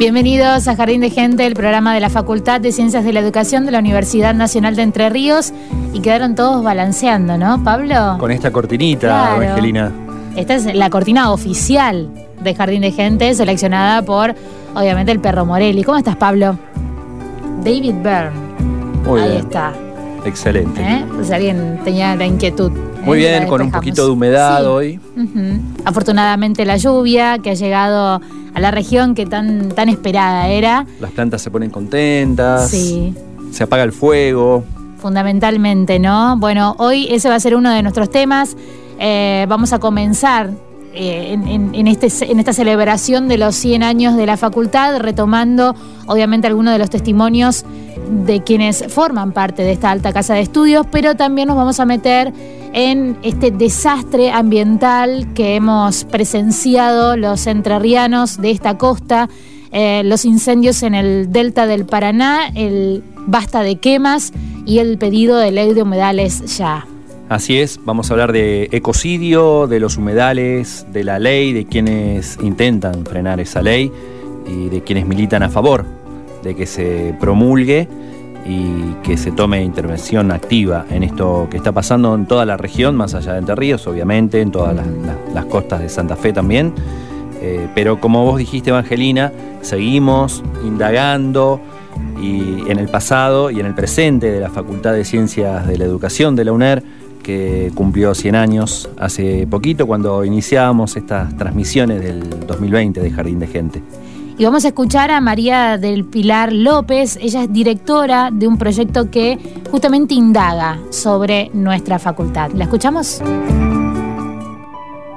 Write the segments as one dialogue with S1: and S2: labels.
S1: Bienvenidos a Jardín de Gente, el programa de la Facultad de Ciencias de la Educación de la Universidad Nacional de Entre Ríos. Y quedaron todos balanceando, ¿no, Pablo?
S2: Con esta cortinita,
S1: Claro.
S2: Evangelina.
S1: Esta es la cortina oficial de Jardín de Gente, seleccionada por, obviamente, el perro Morelli. ¿Cómo estás, Pablo? David Byrne.
S2: Muy
S1: Ahí
S2: bien.
S1: está.
S2: Excelente.
S1: ¿eh? Pues alguien tenía la inquietud.
S2: Muy bien, con un poquito de humedad
S1: Sí.
S2: hoy.
S1: Afortunadamente la lluvia que ha llegado a la región que tan, tan esperada era.
S2: Las plantas se ponen contentas.
S1: Sí,
S2: Se apaga el fuego.
S1: fundamentalmente, ¿no? Bueno, hoy ese va a ser uno de nuestros temas. Eh, vamos a comenzar eh, en, en- en este, en esta celebración de los 100 años de la facultad, retomando obviamente algunos de los testimonios de quienes forman parte de esta alta casa de estudios, pero también nos vamos a meter en este desastre ambiental que hemos presenciado los entrerrianos de esta costa, eh, los incendios en el delta del Paraná, el basta de quemas y el pedido de ley de humedales ya.
S2: Así es, vamos a hablar de ecocidio, de los humedales, de la ley, de quienes intentan frenar esa ley y de quienes militan a favor de que se promulgue y que se tome intervención activa en esto que está pasando en toda la región, más allá de Entre Ríos, obviamente, en todas las, costas de Santa Fe también. Eh, pero como vos dijiste, Evangelina, seguimos indagando y en el pasado y en el presente de la Facultad de Ciencias de la Educación de la UNER, que cumplió 100 años hace poquito cuando iniciábamos estas transmisiones del 2020 de Jardín de Gente.
S1: Y vamos a escuchar a María del Pilar López. Ella es directora de un proyecto que justamente indaga sobre nuestra facultad. ¿La escuchamos?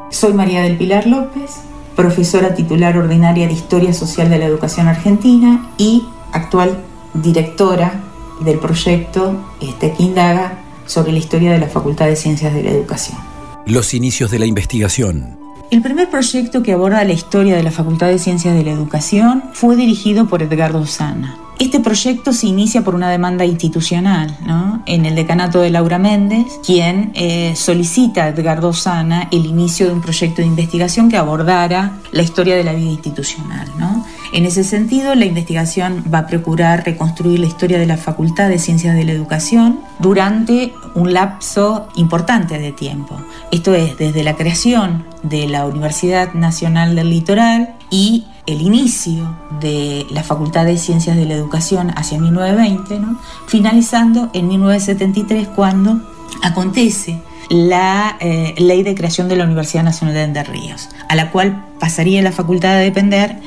S3: Soy María del Pilar López, profesora titular ordinaria de Historia Social de la Educación Argentina y actual directora del proyecto este, que indaga sobre la historia de la Facultad de Ciencias de la Educación.
S4: Los inicios de la investigación.
S3: El primer proyecto que aborda la historia de la Facultad de Ciencias de la Educación fue dirigido por Edgardo Sana. Este proyecto se inicia por una demanda institucional ¿no? en el decanato de Laura Méndez, quien eh, solicita a Edgardo Sana el inicio de un proyecto de investigación que abordara la historia de la vida institucional. ¿no? En ese sentido, la investigación va a procurar reconstruir la historia de la Facultad de Ciencias de la Educación durante un lapso importante de tiempo. Esto es, desde la creación de la Universidad Nacional del Litoral y el inicio de la Facultad de Ciencias de la Educación hacia 1920, ¿no? finalizando en 1973 cuando acontece la eh, ley de creación de la Universidad Nacional de Entre Ríos, a la cual pasaría la facultad a depender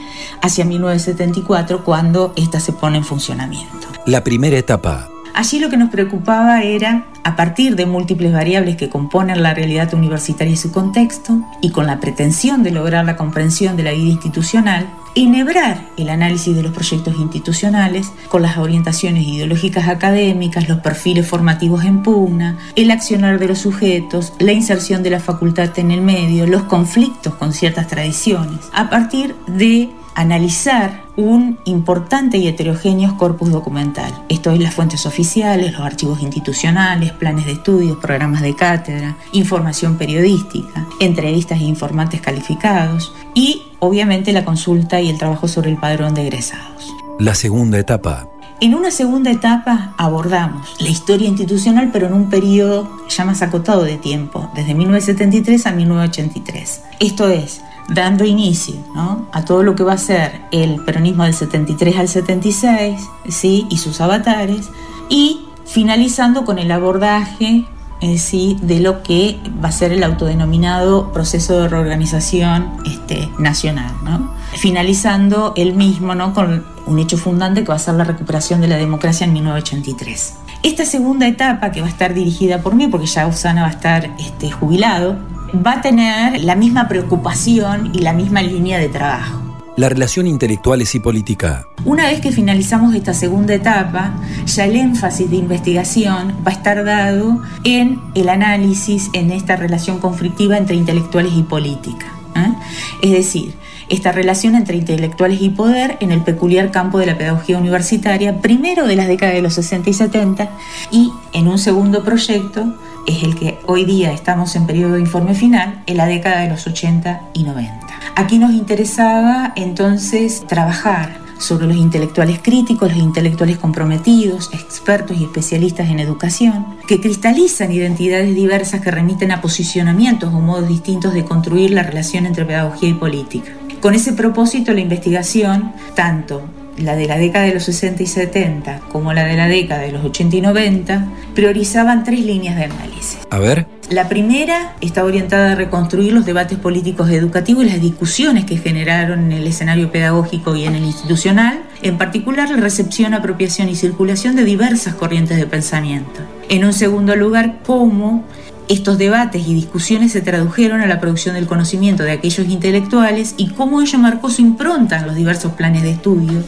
S3: hacia 1974 cuando ésta se pone en funcionamiento.
S4: La primera etapa.
S3: Allí lo que nos preocupaba era, a partir de múltiples variables que componen la realidad universitaria y su contexto, y con la pretensión de lograr la comprensión de la vida institucional, enhebrar el análisis de los proyectos institucionales con las orientaciones ideológicas académicas, los perfiles formativos en pugna, el accionar de los sujetos, la inserción de la facultad en el medio, los conflictos con ciertas tradiciones, a partir de analizar un importante y heterogéneo corpus documental. Esto es las fuentes oficiales, los archivos institucionales, planes de estudios, programas de cátedra, información periodística, entrevistas e informantes calificados y obviamente la consulta y el trabajo sobre el padrón de egresados.
S4: La segunda etapa.
S3: En una segunda etapa abordamos la historia institucional, pero en un periodo ya más acotado de tiempo, desde 1973 a 1983. Esto es, dando inicio a todo lo que va a ser el peronismo del 73 al 76 ¿sí? y sus avatares, y finalizando con el abordaje eh, ¿sí? de lo que va a ser el autodenominado proceso de reorganización este, nacional, finalizando el mismo ¿no? con un hecho fundante que va a ser la recuperación de la democracia en 1983. Esta segunda etapa, que va a estar dirigida por mí, porque ya Usana va a estar este, jubilado, va a tener la misma preocupación y la misma línea de trabajo.
S4: La relación intelectuales y política.
S3: Una vez que finalizamos esta segunda etapa, ya el énfasis de investigación va a estar dado en el análisis en esta relación conflictiva entre intelectuales y política. ¿eh? Es decir, esta relación entre intelectuales y poder en el peculiar campo de la pedagogía universitaria, primero de las décadas de los 60 y 70, y en un segundo proyecto es el que hoy día estamos en periodo de informe final, en la década de los 80 y 90. Aquí nos interesaba entonces trabajar sobre los intelectuales críticos, los intelectuales comprometidos, expertos y especialistas en educación, que cristalizan identidades diversas que remiten a posicionamientos o modos distintos de construir la relación entre pedagogía y política. Con ese propósito, la investigación, tanto la de la década de los 60 y 70 como la de la década de los 80 y 90, priorizaban tres líneas de análisis.
S4: A ver.
S3: La primera está orientada a reconstruir los debates políticos educativos y las discusiones que generaron en el escenario pedagógico y en el institucional, en particular la recepción, apropiación y circulación de diversas corrientes de pensamiento. En un segundo lugar, cómo estos debates y discusiones se tradujeron a la producción del conocimiento de aquellos intelectuales y cómo ello marcó su impronta en los diversos planes de estudio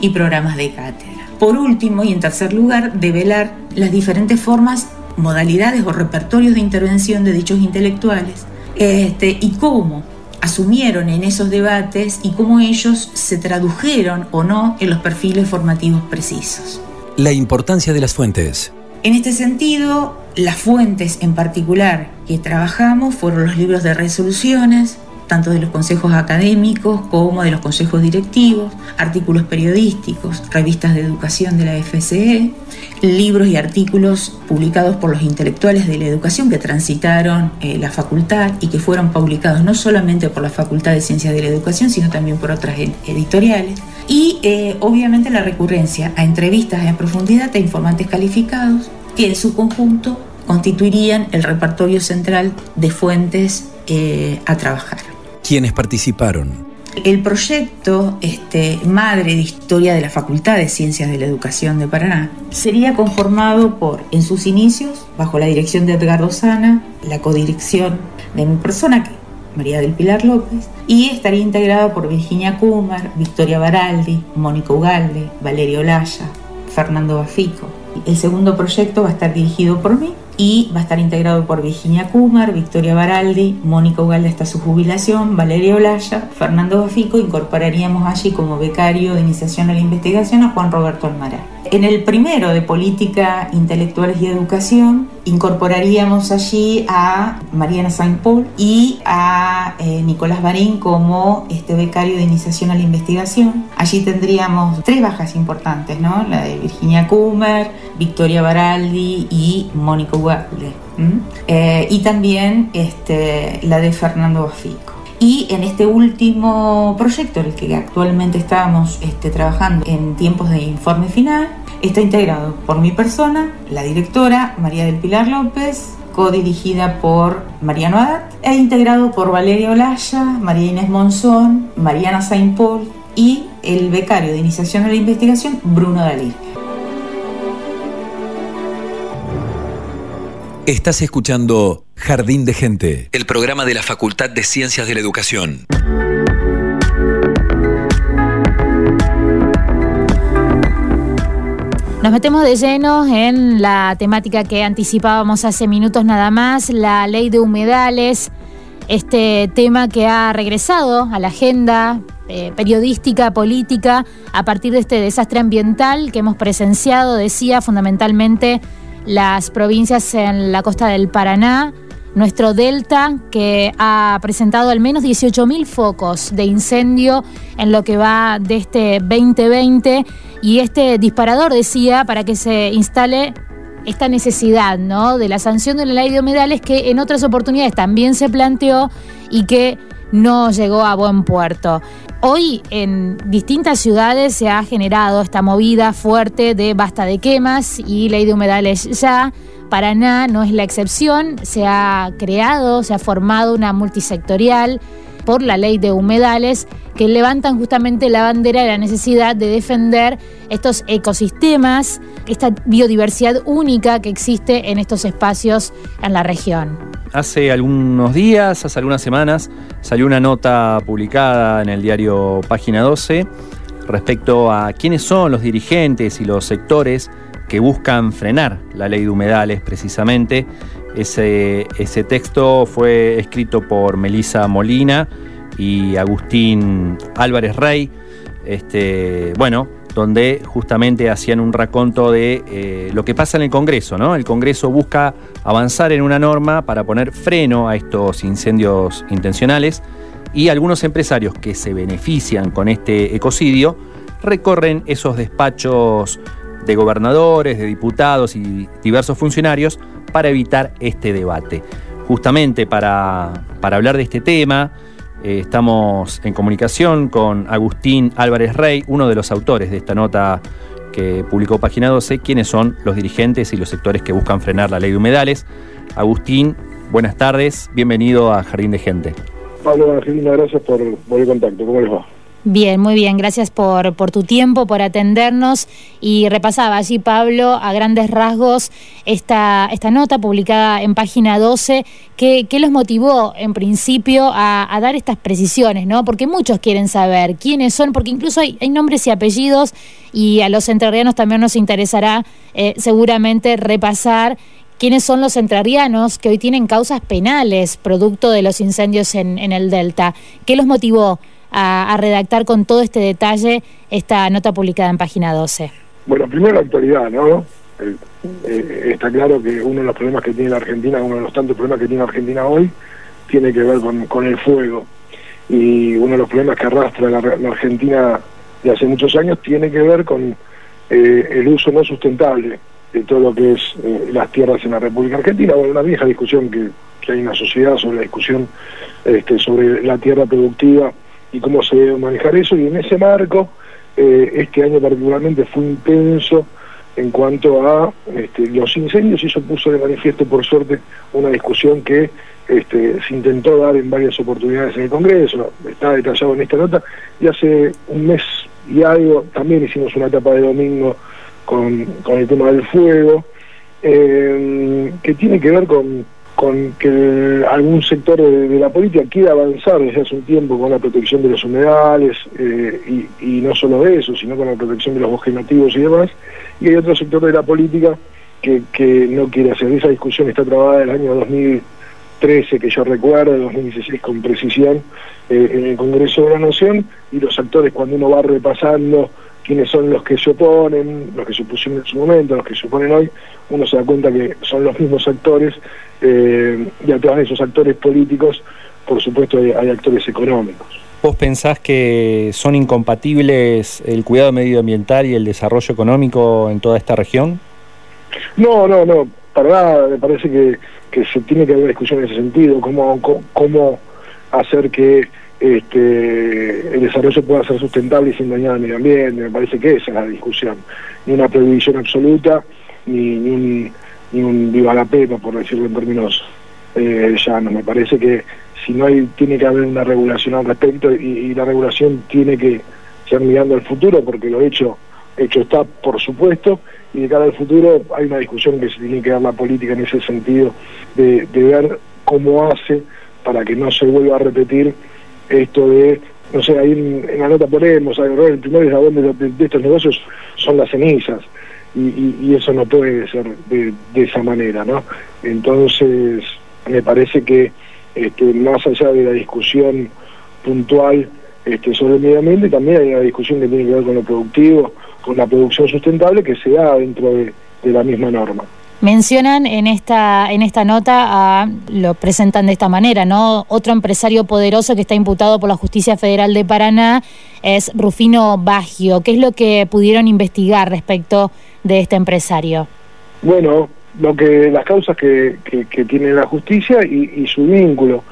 S3: y programas de cátedra. Por último, y en tercer lugar, develar las diferentes formas, modalidades o repertorios de intervención de dichos intelectuales este, y cómo asumieron en esos debates y cómo ellos se tradujeron o no en los perfiles formativos precisos.
S4: La importancia de las fuentes.
S3: En este sentido, las fuentes en particular que trabajamos fueron los libros de resoluciones, tanto de los consejos académicos como de los consejos directivos, artículos periodísticos, revistas de educación de la FCE, libros y artículos publicados por los intelectuales de la educación que transitaron eh, la facultad y que fueron publicados no solamente por la Facultad de Ciencias de la Educación, sino también por otras editoriales. Y eh, obviamente la recurrencia a entrevistas en profundidad a informantes calificados que en su conjunto constituirían el repertorio central de fuentes eh, a trabajar.
S4: ¿Quiénes participaron?
S3: El proyecto este, madre de historia de la Facultad de Ciencias de la Educación de Paraná sería conformado por, en sus inicios, bajo la dirección de Edgardo Sana, la codirección de mi persona, que María del Pilar López, y estaría integrado por Virginia Kumar, Victoria Baraldi, Mónica Ugalde, Valerio Olaya, Fernando Bafico. El segundo proyecto va a estar dirigido por mí y va a estar integrado por Virginia Kumar, Victoria Baraldi, Mónica Ugalde hasta su jubilación, Valeria Olaya, Fernando Bafico, incorporaríamos allí como becario de iniciación a la investigación a Juan Roberto Almaraz. En el primero de Política, Intelectuales y Educación, incorporaríamos allí a Mariana Saint Paul y a eh, Nicolás Barín como este becario de iniciación a la investigación. Allí tendríamos tres bajas importantes, ¿no? La de Virginia Kummer, Victoria Baraldi y Mónica Ugalde. Eh, y también este, la de Fernando Bafico. Y en este último proyecto, el que actualmente estamos este, trabajando en tiempos de informe final, está integrado por mi persona, la directora María del Pilar López, codirigida por Mariano Adat, e integrado por Valeria Olaya, María Inés Monzón, Mariana Saint Paul y el becario de iniciación a la investigación, Bruno Dalí.
S4: Estás escuchando Jardín de Gente, el programa de la Facultad de Ciencias de la Educación.
S1: Nos metemos de lleno en la temática que anticipábamos hace minutos nada más, la ley de humedales, este tema que ha regresado a la agenda eh, periodística, política, a partir de este desastre ambiental que hemos presenciado, decía fundamentalmente las provincias en la costa del Paraná, nuestro delta, que ha presentado al menos 18.000 focos de incendio en lo que va de este 2020 y este disparador decía para que se instale esta necesidad ¿no? de la sanción de la ley de humedales que en otras oportunidades también se planteó y que no llegó a buen puerto. Hoy en distintas ciudades se ha generado esta movida fuerte de basta de quemas y ley de humedales ya. Paraná no es la excepción, se ha creado, se ha formado una multisectorial por la ley de humedales que levantan justamente la bandera de la necesidad de defender estos ecosistemas, esta biodiversidad única que existe en estos espacios en la región.
S2: Hace algunos días, hace algunas semanas, salió una nota publicada en el diario Página 12 respecto a quiénes son los dirigentes y los sectores que buscan frenar la ley de humedales precisamente. Ese, ese texto fue escrito por Melisa Molina y Agustín Álvarez Rey, este, bueno, donde justamente hacían un raconto de eh, lo que pasa en el Congreso, ¿no? El Congreso busca avanzar en una norma para poner freno a estos incendios intencionales y algunos empresarios que se benefician con este ecocidio recorren esos despachos de gobernadores, de diputados y diversos funcionarios para evitar este debate. Justamente para, hablar de este tema, eh, estamos en comunicación con Agustín Álvarez Rey, uno de los autores de esta nota que publicó Página 12, quiénes son los dirigentes y los sectores que buscan frenar la ley de humedales. Agustín, buenas tardes, bienvenido a Jardín de Gente.
S5: Pablo Angelina, gracias por, por el contacto, ¿cómo les va?
S1: Bien, muy bien, gracias por, por, tu tiempo, por atendernos. Y repasaba allí, Pablo, a grandes rasgos esta, esta nota publicada en página 12. ¿Qué, los motivó en principio a, dar estas precisiones? ¿no? Porque muchos quieren saber quiénes son, porque incluso hay, nombres y apellidos, y a los entrerrianos también nos interesará eh, seguramente repasar quiénes son los entrerrianos que hoy tienen causas penales producto de los incendios en, en el Delta. ¿Qué los motivó? A, redactar con todo este detalle esta nota publicada en página 12?
S5: Bueno, primero la actualidad, ¿no? Eh, está claro que uno de los problemas que tiene la Argentina, uno de los tantos problemas que tiene la Argentina hoy, tiene que ver con, el fuego. Y uno de los problemas que arrastra la, Argentina de hace muchos años tiene que ver con eh, el uso no sustentable de todo lo que es eh, las tierras en la República Argentina. Bueno, una vieja discusión que, hay en la sociedad sobre la discusión este, sobre la tierra productiva y cómo se debe manejar eso. Y en ese marco, eh, este año particularmente fue intenso en cuanto a este, los incendios y eso puso de manifiesto, por suerte, una discusión que este, se intentó dar en varias oportunidades en el Congreso, está detallado en esta nota, y hace un mes y algo también hicimos una etapa de domingo con, con el tema del fuego, eh, que tiene que ver con con que algún sector de, la política quiera avanzar desde hace un tiempo con la protección de los humedales eh, y, no solo de eso, sino con la protección de los bosques nativos y demás, y hay otro sector de la política que, que no quiere hacer. Esa discusión está trabada en el año 2013, que yo recuerdo, 2016 con precisión, eh, en el Congreso de la Nación, y los actores cuando uno va repasando quiénes son los que se oponen, los que se opusieron en su momento, los que se oponen hoy, uno se da cuenta que son los mismos actores eh, y atrás de esos actores políticos, por supuesto, hay, actores económicos.
S2: ¿Vos pensás que son incompatibles el cuidado medioambiental y el desarrollo económico en toda esta región?
S5: No, no, no, para nada, me parece que, que se tiene que haber discusión en ese sentido, cómo, cómo hacer que este, el desarrollo pueda ser sustentable y sin dañar al medio ambiente, me parece que esa es la discusión, ni una prohibición absoluta, ni, un, ni un viva la pepa, por decirlo en términos eh, llanos, me parece que si no hay, tiene que haber una regulación al respecto y, la regulación tiene que ser mirando al futuro, porque lo hecho, hecho está, por supuesto, y de cara al futuro hay una discusión que se tiene que dar la política en ese sentido, de, de ver cómo hace para que no se vuelva a repetir esto de, no sé, ahí en, la nota ponemos, el primer eslabón de, de, estos negocios son las cenizas. y, y eso no puede ser de, de, esa manera, ¿no? Entonces, me parece que este, más allá de la discusión puntual este, sobre el medio ambiente, también hay una discusión que tiene que ver con lo productivo, con la producción sustentable que se da dentro de, de la misma norma.
S1: Mencionan en esta, en esta nota, lo presentan de esta manera, ¿no? Otro empresario poderoso que está imputado por la Justicia Federal de Paraná es Rufino Baggio. ¿Qué es lo que pudieron investigar respecto de este empresario?
S5: Bueno, lo que las causas que, que, tiene la justicia y, y, su vínculo,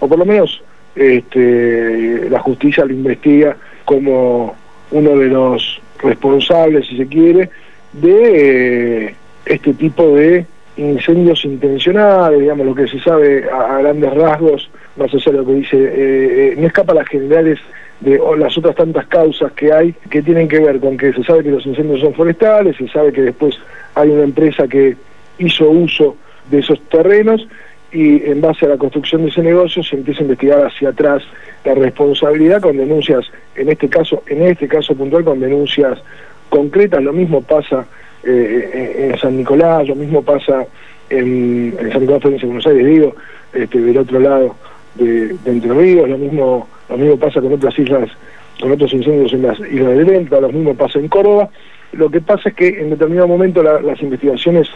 S5: o por lo menos este, la justicia lo investiga como uno de los responsables, si se quiere, de... Este tipo de incendios intencionales, digamos, lo que se sabe a, a grandes rasgos, más allá de lo que dice, eh, eh, no escapa a las generales de o las otras tantas causas que hay que tienen que ver con que se sabe que los incendios son forestales, se sabe que después hay una empresa que hizo uso de esos terrenos y en base a la construcción de ese negocio se empieza a investigar hacia atrás la responsabilidad con denuncias, en este caso, en este caso puntual con denuncias concretas, lo mismo pasa eh, en San Nicolás, lo mismo pasa en, San Nicolás, provincia de Buenos Aires, digo, este, del otro lado de, de, Entre Ríos, lo mismo, lo mismo pasa con otras islas, con otros incendios en las islas de Delta, lo mismo pasa en Córdoba. Lo que pasa es que en determinado momento la, las investigaciones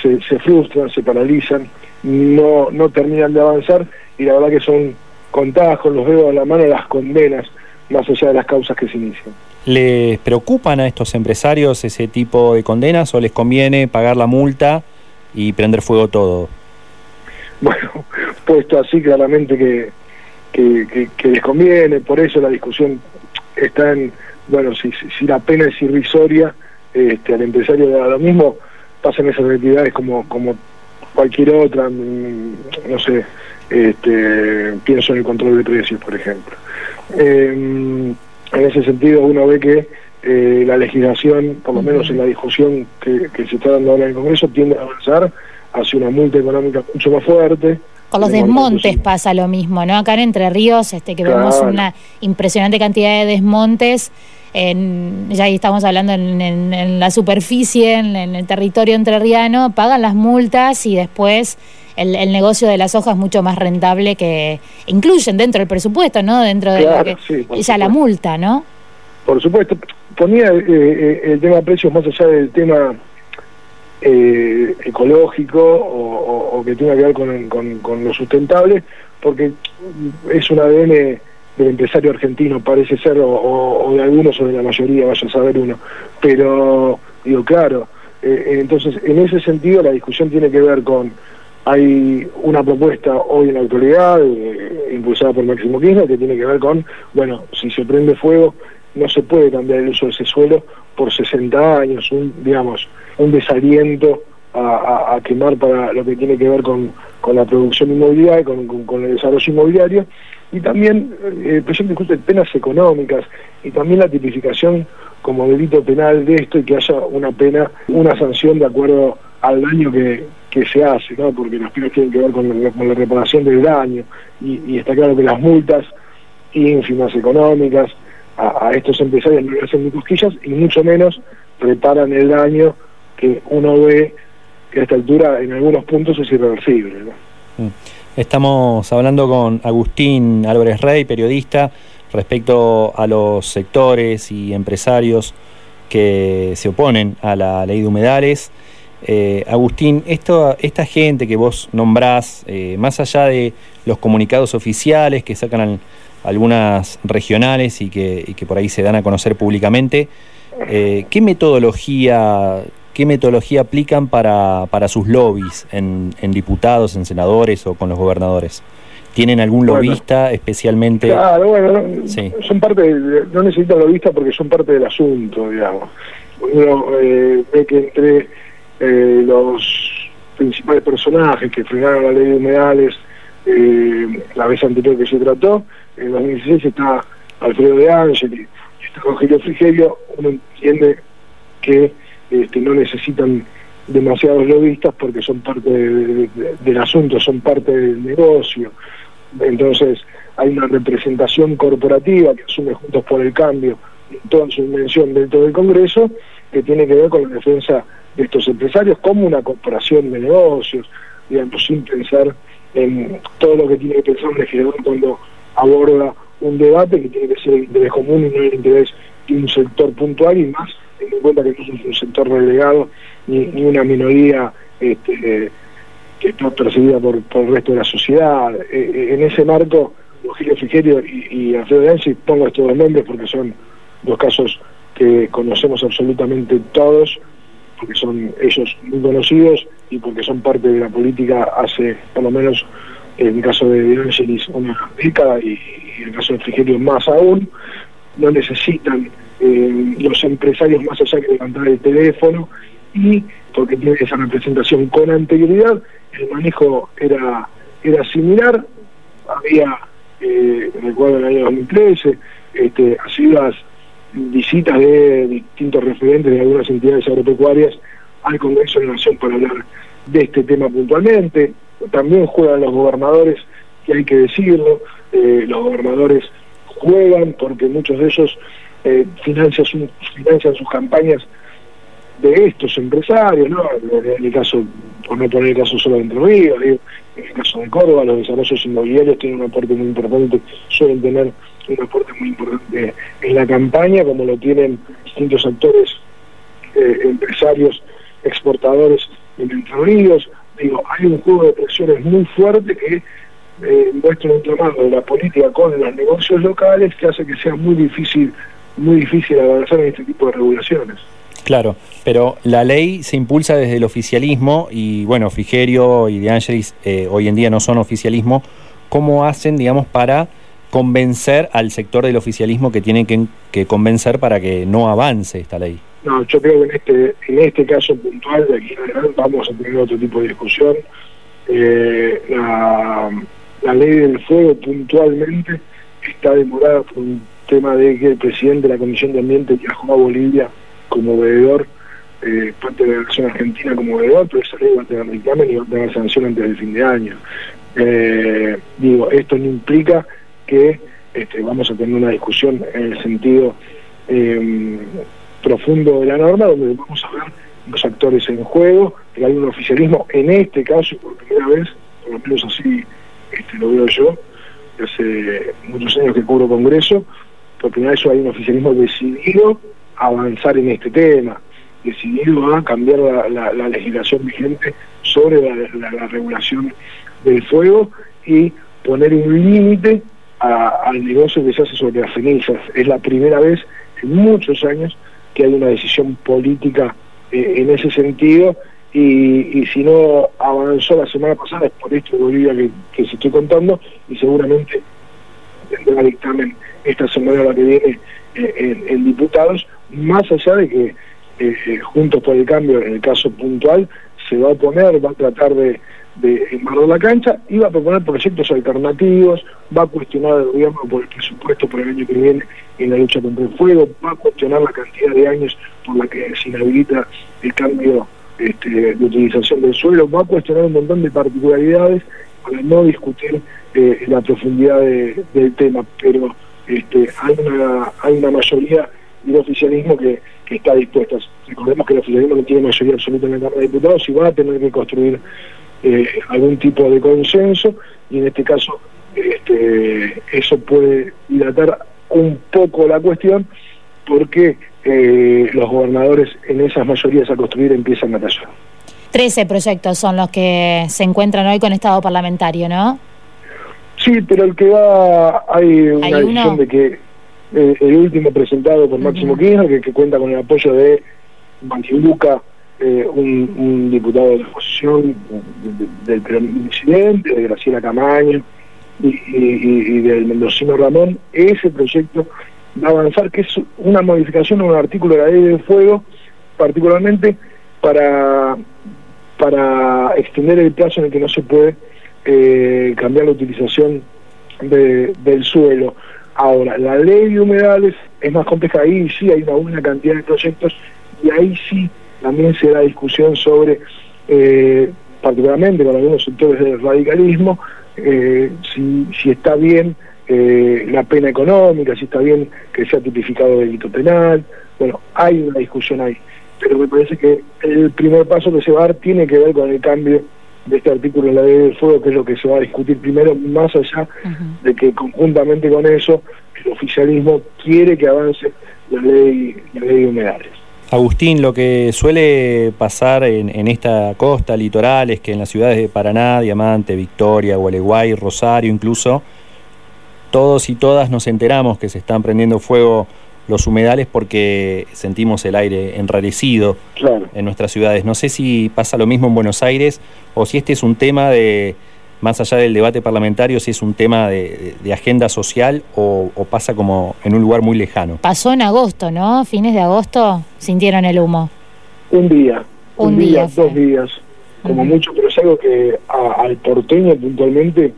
S5: se, se, frustran, se paralizan, no, no terminan de avanzar y la verdad que son contadas con los dedos de la mano las condenas, más allá de las causas que se inician.
S2: ¿Les preocupan a estos empresarios ese tipo de condenas o les conviene pagar la multa y prender fuego todo?
S5: Bueno, puesto así claramente que, que, que, que les conviene, por eso la discusión está en, bueno, si, si la pena es irrisoria, este, al empresario da lo mismo, pasan esas actividades como, como cualquier otra, no sé, este, pienso en el control de precios, por ejemplo. Eh, en ese sentido uno ve que eh, la legislación, por lo menos en la discusión que, que, se está dando ahora en el Congreso, tiende a avanzar hacia una multa económica mucho más fuerte.
S1: Con los desmontes pasa lo mismo, ¿no? Acá en Entre Ríos, este, que claro. vemos una impresionante cantidad de desmontes, en, ya ahí estamos hablando en, en, en la superficie, en, el territorio entrerriano, pagan las multas y después el, el, negocio de las hojas es mucho más rentable que incluyen dentro del presupuesto, ¿no? Dentro de
S5: claro,
S1: lo que,
S5: sí,
S1: ya supuesto. la multa, ¿no?
S5: Por supuesto, ponía eh, eh, el tema de precios más allá del tema eh, ecológico o, o, o, que tenga que ver con, con, con, lo sustentable, porque es un ADN del empresario argentino, parece ser, o, o, de algunos o de la mayoría, vaya a saber uno. Pero, digo, claro, eh, entonces en ese sentido la discusión tiene que ver con hay una propuesta hoy en la actualidad eh, impulsada por Máximo Kirchner que tiene que ver con, bueno, si se prende fuego no se puede cambiar el uso de ese suelo por 60 años, un, digamos, un desaliento a, quemar para lo que tiene que ver con, con la producción inmobiliaria, con, con, con, el desarrollo inmobiliario, y también eh, el presidente discute penas económicas y también la tipificación como delito penal de esto y que haya una pena, una sanción de acuerdo al daño que, que se hace, ¿no? porque las penas tienen que ver con la, reparación del daño y, y, está claro que las multas ínfimas económicas a, a estos empresarios no le hacen ni cosquillas y mucho menos reparan el daño que uno ve que a esta altura en algunos puntos es irreversible. ¿no?
S2: Mm. Estamos hablando con Agustín Álvarez Rey, periodista, respecto a los sectores y empresarios que se oponen a la ley de humedales. Eh, Agustín, esto, esta gente que vos nombrás, eh, más allá de los comunicados oficiales que sacan al, algunas regionales y que, y que, por ahí se dan a conocer públicamente, eh, ¿qué metodología qué metodología aplican para, para sus lobbies en, en, diputados, en senadores o con los gobernadores? ¿Tienen algún lobista bueno, especialmente?
S5: Claro, bueno, sí. son parte, de, no necesitan lobista porque son parte del asunto, digamos. Uno eh, ve que entre eh, los principales personajes que frenaron la ley de humedales eh, la vez anterior que se trató, en 2016 está Alfredo de Ángel y está Rogelio Frigerio, uno entiende que este, no necesitan demasiados lobistas porque son parte de, de, de, del asunto, son parte del negocio. Entonces hay una representación corporativa que asume Juntos por el Cambio en toda su dimensión dentro del Congreso que tiene que ver con la defensa de estos empresarios como una corporación de negocios, digamos, sin pensar en todo lo que tiene que pensar un legislador cuando aborda un debate que tiene que ser el interés común y no el interés de un sector puntual y más teniendo en cuenta que no es un sector relegado ni, ni una minoría este, que está percibida por, por, el resto de la sociedad. Eh, eh en ese marco, Virgilio Frigerio y, y Alfredo Danzi, pongo estos dos nombres porque son dos casos que conocemos absolutamente todos, porque son ellos muy conocidos y porque son parte de la política hace por lo menos en el caso de De Angelis una década y, en el caso de Frigerio más aún, no necesitan eh, los empresarios más allá que levantar el teléfono y porque tiene esa representación con anterioridad, el manejo era, era similar, había, eh, recuerdo en el año 2013, este, las visitas de distintos referentes de algunas entidades agropecuarias al Congreso de la Nación para hablar de este tema puntualmente. También juegan los gobernadores, que hay que decirlo, eh, los gobernadores juegan porque muchos de ellos eh, financian, financian sus campañas de estos empresarios, ¿no? En el caso, por no poner el caso solo de Entre Ríos, en el caso de Córdoba, los desarrollos inmobiliarios tienen un aporte muy importante, suelen tener un aporte muy importante en la campaña, como lo tienen distintos actores eh, empresarios, exportadores en Entre Ríos. Digo, hay un juego de presiones muy fuerte que eh, muestra un llamado de la política con los negocios locales que hace que sea muy difícil, muy difícil avanzar en este tipo de regulaciones.
S2: Claro, pero la ley se impulsa desde el oficialismo y bueno, Frigerio y De Angelis eh, hoy en día no son oficialismo. ¿Cómo hacen, digamos, para convencer al sector del oficialismo que tienen que, que, convencer para que no avance esta ley?
S5: No, yo creo que en este, en este caso puntual de aquí en adelante vamos a tener otro tipo de discusión. Eh, la, ley del fuego puntualmente está demorada por un tema de que el presidente de la Comisión de Ambiente viajó a Bolivia como veedor, eh, parte de la Delegación Argentina como veedor, pero esa ley va a tener dictamen y va a tener sanción antes del fin de año. Eh, digo, esto no implica que este, vamos a tener una discusión en el sentido eh, profundo de la norma, donde vamos a ver los actores en juego, que hay un oficialismo, en este caso, por primera vez, por lo menos así este, lo veo yo, hace muchos años que cubro Congreso, por primera vez hay un oficialismo decidido avanzar en este tema, decidido a cambiar la, la, la legislación vigente sobre la, regulación del fuego y poner un límite al negocio que se hace sobre las cenizas. Es la primera vez en muchos años que hay una decisión política eh, en ese sentido y, y, si no avanzó la semana pasada es por esto de Bolivia que, que se estoy contando y seguramente tendrá dictamen esta semana la que viene eh, en, en diputados más allá de que eh, eh, Juntos por el Cambio, en el caso puntual, se va a oponer, va a tratar de, de embarrar la cancha y va a proponer proyectos alternativos, va a cuestionar al gobierno por el presupuesto por el año que viene en la lucha contra el fuego, va a cuestionar la cantidad de años por la que se inhabilita el cambio este, de utilización del suelo, va a cuestionar un montón de particularidades para no discutir eh, la profundidad de, del tema, pero este, hay, una, hay una mayoría y el oficialismo que, que está dispuesta. Recordemos que el oficialismo no tiene mayoría absoluta en la Cámara de Diputados y va a tener que construir eh, algún tipo de consenso y en este caso este, eso puede dilatar un poco la cuestión porque eh, los gobernadores en esas mayorías a construir empiezan a tallar.
S1: Trece proyectos son los que se encuentran hoy con estado parlamentario, ¿no?
S5: Sí, pero el que va, hay una ¿Hay decisión de que eh, el último presentado por Máximo uh -huh. Kirchner, que, que, cuenta con el apoyo de Banquiluca, eh, un, diputado de la oposición, de, del presidente, de Graciela Camaño y, del mendocino Ramón, ese proyecto va a avanzar, que es una modificación a un artículo de la ley de fuego, particularmente para, para extender el plazo en el que no se puede eh, cambiar la utilización de, del suelo. Ahora, la ley de humedales es más compleja, ahí sí hay una buena cantidad de proyectos y ahí sí también se da discusión sobre, eh, particularmente con algunos sectores del radicalismo, eh, si, si está bien eh, la pena económica, si está bien que sea tipificado delito penal, bueno, hay una discusión ahí. pero me parece que el primer paso que se va a dar tiene que ver con el cambio de este artículo en la ley del fuego, que es lo que se va a discutir primero, más allá de que conjuntamente con eso el oficialismo quiere que avance la ley, la ley de humedales.
S2: Agustín, lo que suele pasar en, en, esta costa litoral es que en las ciudades de Paraná, Diamante, Victoria, Gualeguay, Rosario incluso, todos y todas nos enteramos que se están prendiendo fuego los humedales porque sentimos el aire enrarecido en nuestras ciudades. No sé si pasa lo mismo en Buenos Aires o si este es un tema de, más allá del debate parlamentario, si es un tema de, agenda social o, pasa como en un lugar muy lejano.
S1: Pasó en agosto, ¿no? Fines de agosto sintieron el humo.
S5: Un día. Un, día, dos días, como mucho, pero es algo que al porteño puntualmente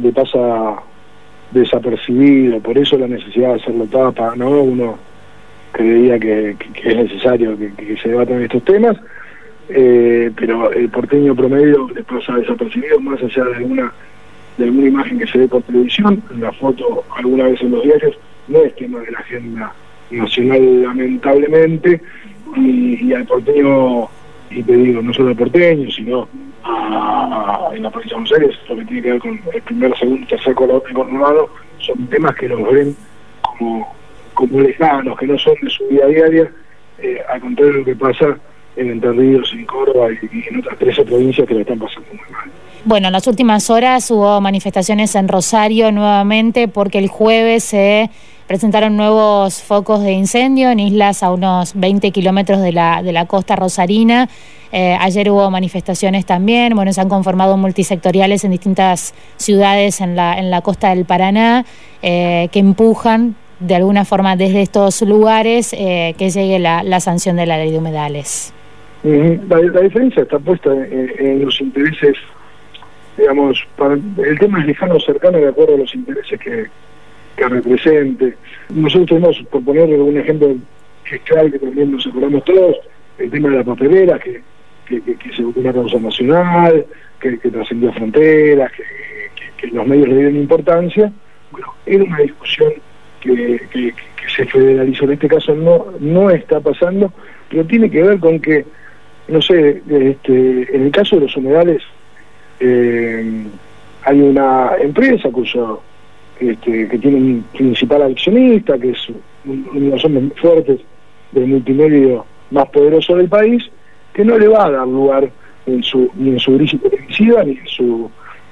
S5: le pasa desapercibido, por eso la necesidad de hacerlo tapa, ¿no? Uno creía que, es necesario que, se debatan estos temas, eh, pero el porteño promedio le pasa desapercibido más allá de alguna, de alguna imagen que se ve por televisión, la foto alguna vez en los diarios, no es tema de la agenda nacional lamentablemente, y, al porteño, y te digo, no solo al porteño, sino en la provincia de Buenos Aires, lo que tiene que ver con el primer, segundo, tercer conurbano, son temas que los ven como, como lejanos, que no son de su vida diaria, eh, al contrario de lo que pasa en Entre en Córdoba y, en otras 13 provincias que lo están pasando muy mal.
S1: Bueno, en las últimas horas hubo manifestaciones en Rosario nuevamente porque el jueves se presentaron nuevos focos de incendio en islas a unos 20 kilómetros de la, de la costa rosarina. Eh, ayer hubo manifestaciones también, bueno, se han conformado multisectoriales en distintas ciudades en la, en la costa del Paraná eh, que empujan de alguna forma desde estos lugares eh, que llegue la, la, sanción de la ley de humedales.
S5: La, diferencia está puesta en, los intereses, digamos, el tema es lejano cercano de acuerdo a los intereses que, que represente. Nosotros tenemos, por poner un ejemplo que claro, que también nos acordamos todos, el tema de la papelera, que, que, se volvió una causa nacional, que, trascendió fronteras, que, los medios le dieron importancia. Bueno, era una discusión que, se federalizó. En este caso no, no está pasando, pero tiene que ver con que, no sé, este, en el caso de los humedales, eh, hay una empresa este, que tiene un principal accionista, que es uno de los hombres fuertes del multimedio más poderoso del país, que no le va a dar lugar en su, ni en su grilla televisiva, ni en su,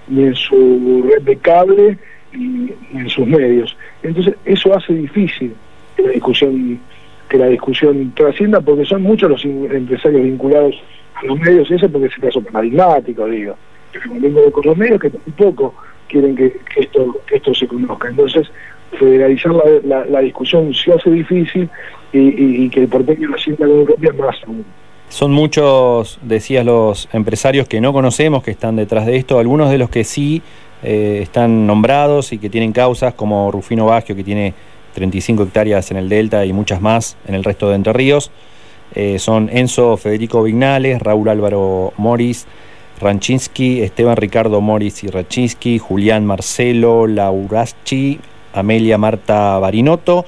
S5: ni en su red de cable, ni, en sus medios. Entonces, eso hace difícil la discusión que la discusión trascienda porque son muchos los empresarios vinculados a los medios ese porque es el caso paradigmático digo pero con los medios que tampoco quieren que, esto esto se conozca. Entonces, federalizar la, discusión se hace difícil y, que el porteño la sienta como propia más aún.
S2: Son muchos, decías, los empresarios que no conocemos que están detrás de esto, algunos de los que sí eh, están nombrados y que tienen causas, como Rufino Baggio, que tiene 35 hectáreas en el Delta y muchas más en el resto de Entre Ríos. Eh, son Enzo Federico Vignales, Raúl Álvaro Moris, Ranchinsky, Esteban Ricardo Moris y Ranchinsky, Julián Marcelo Lauraschi, Amelia Marta Barinotto,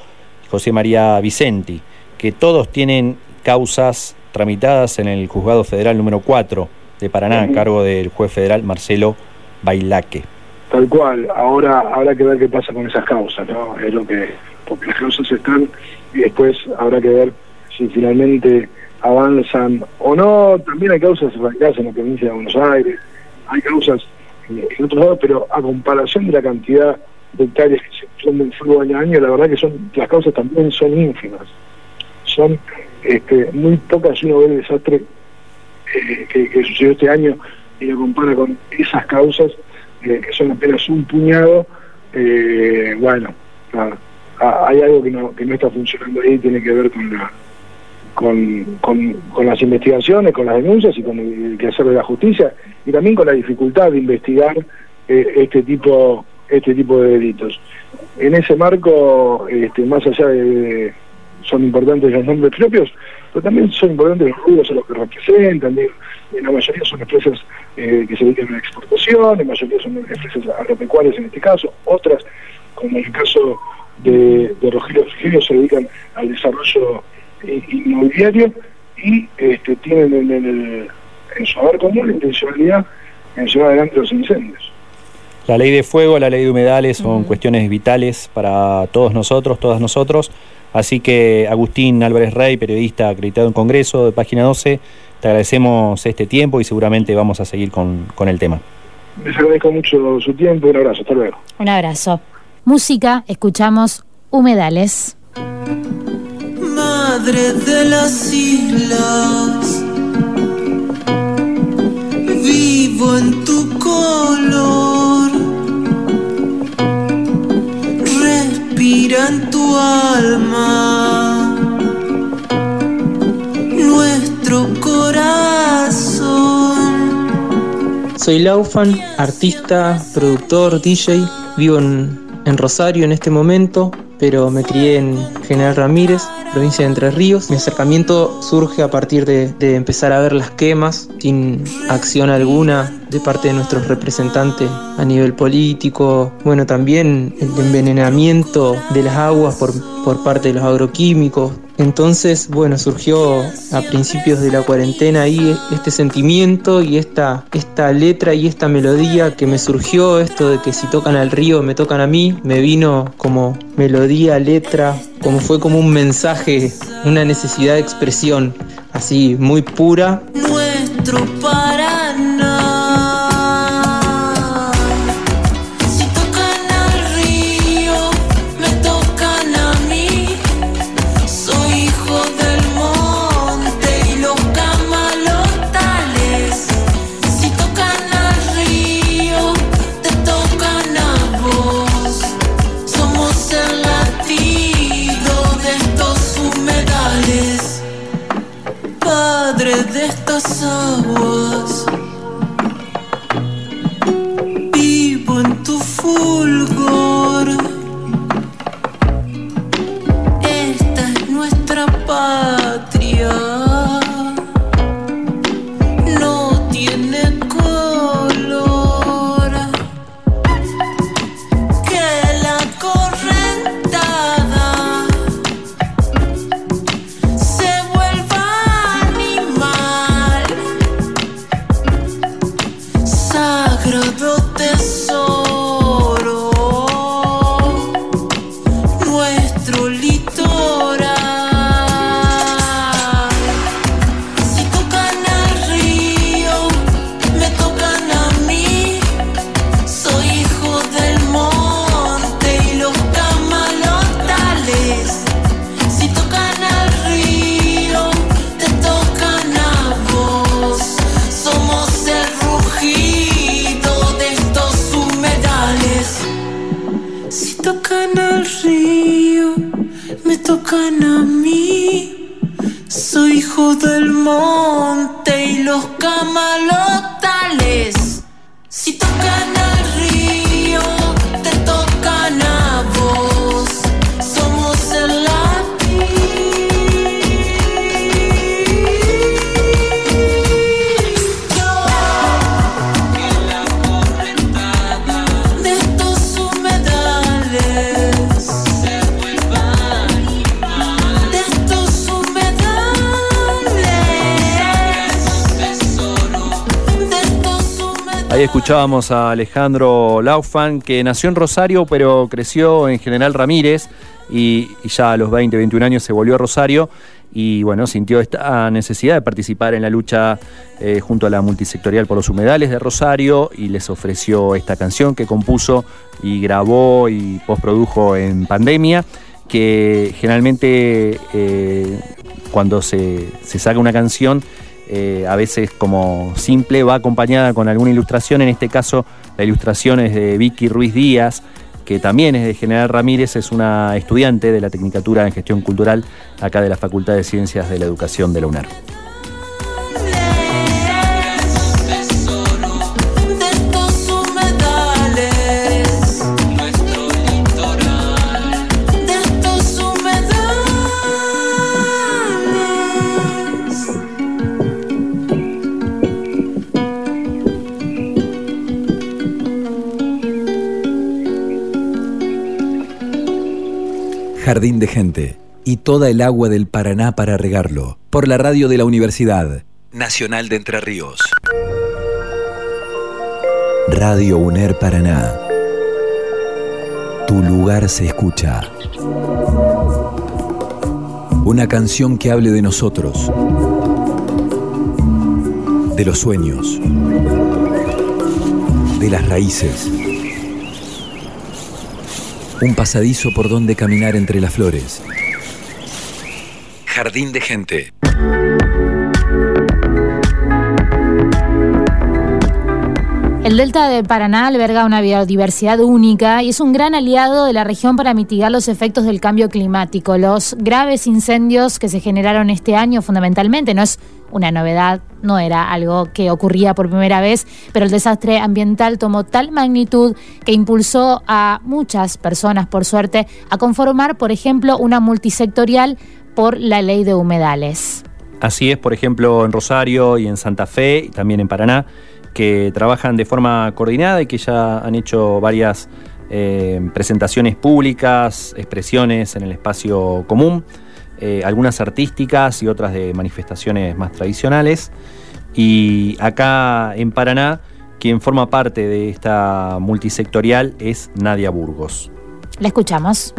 S2: José María Vicenti, que todos tienen causas tramitadas en el Juzgado Federal número 4 de Paraná, a cargo del juez federal Marcelo Bailaque.
S5: Tal cual, ahora habrá que ver qué pasa con esas causas, ¿no? Es lo que, porque las causas están y después habrá que ver si finalmente avanzan o no. También hay causas en la provincia de Buenos Aires, hay causas en otros lados, pero a comparación de la cantidad de hectáreas que se prenden fuego año a año, la verdad que son las causas también son ínfimas. Son este, muy pocas si uno ve el desastre eh, que, sucedió este año y lo compara con esas causas, eh, que son apenas un puñado, eh, bueno, hay algo que no, que no está funcionando ahí, tiene que ver con la con, con, las investigaciones, con las denuncias y con el quehacer de la justicia y también con la dificultad de investigar eh, este tipo este tipo de delitos. En ese marco, este, más allá de, son importantes los nombres propios, pero también son importantes los ruidos a los que representan, en la mayoría son empresas eh, que se dedican a la exportación, en mayoría son empresas agropecuarias en este caso, otras, como en el caso de, de Rogelio Frigerio, se dedican al desarrollo inmobiliario y este, tienen en, el, en su haber común la intencionalidad en llevar adelante los incendios.
S2: La ley de fuego, la ley de humedales son cuestiones vitales para todos nosotros, todas nosotros. Así que Agustín Álvarez Rey, periodista acreditado en Congreso de Página 12, te agradecemos este tiempo y seguramente vamos a seguir con, con el tema.
S5: Les agradezco mucho su tiempo, un abrazo, hasta luego.
S1: Un abrazo. Música, escuchamos Humedales.
S6: Madre de las islas, vivo en tu color, respira en tu alma, nuestro corazón.
S7: Soy Laufan, artista, productor, DJ, vivo en, en Rosario en este momento, pero me crié en General Ramírez, provincia de Entre Ríos. Mi acercamiento surge a partir de, de, empezar a ver las quemas sin acción alguna de parte de nuestros representantes a nivel político. Bueno, también el envenenamiento de las aguas por, por parte de los agroquímicos. Entonces, bueno, surgió a principios de la cuarentena ahí este sentimiento y esta, esta letra y esta melodía que me surgió, esto de que si tocan al río me tocan a mí, me vino como melodía, letra, como fue como un mensaje, una necesidad de expresión, así muy pura.
S6: Nuestro Paraná. Tocan a mí. Soy hijo del monte y los camalotales. Si tocan
S2: escuchábamos a Alejandro Laufan, que nació en Rosario, pero creció en General Ramírez y, ya a los 20, 21 años se volvió a Rosario y bueno, sintió esta necesidad de participar en la lucha eh, junto a la multisectorial por los humedales de Rosario y les ofreció esta canción que compuso y grabó y postprodujo en pandemia, que generalmente eh, cuando se, se saca una canción eh, a veces como simple, va acompañada con alguna ilustración. En este caso, la ilustración es de Vicky Ruiz Díaz, que también es de General Ramírez, es una estudiante de la Tecnicatura en Gestión Cultural, acá de la Facultad de Ciencias de la Educación de la UNER.
S4: Jardín de Gente, y toda el agua del Paraná para regarlo. Por la radio de la Universidad Nacional de Entre Ríos. Radio UNER Paraná. Tu lugar se escucha. Una canción que hable de nosotros, de los sueños, de las raíces. Un pasadizo por donde caminar entre las flores. Jardín de gente.
S1: El delta de Paraná alberga una biodiversidad única y es un gran aliado de la región para mitigar los efectos del cambio climático. Los graves incendios que se generaron este año fundamentalmente no es una novedad, no era algo que ocurría por primera vez, pero el desastre ambiental tomó tal magnitud que impulsó a muchas personas, por suerte, a conformar, por ejemplo, una multisectorial por la ley de humedales.
S2: Así es, por ejemplo, en Rosario y en Santa Fe y también en Paraná que trabajan de forma coordinada y que ya han hecho varias eh, presentaciones públicas, expresiones en el espacio común, eh, algunas artísticas y otras de manifestaciones más tradicionales. Y acá en Paraná, quien forma parte de esta multisectorial es Nadia Burgos.
S1: La escuchamos.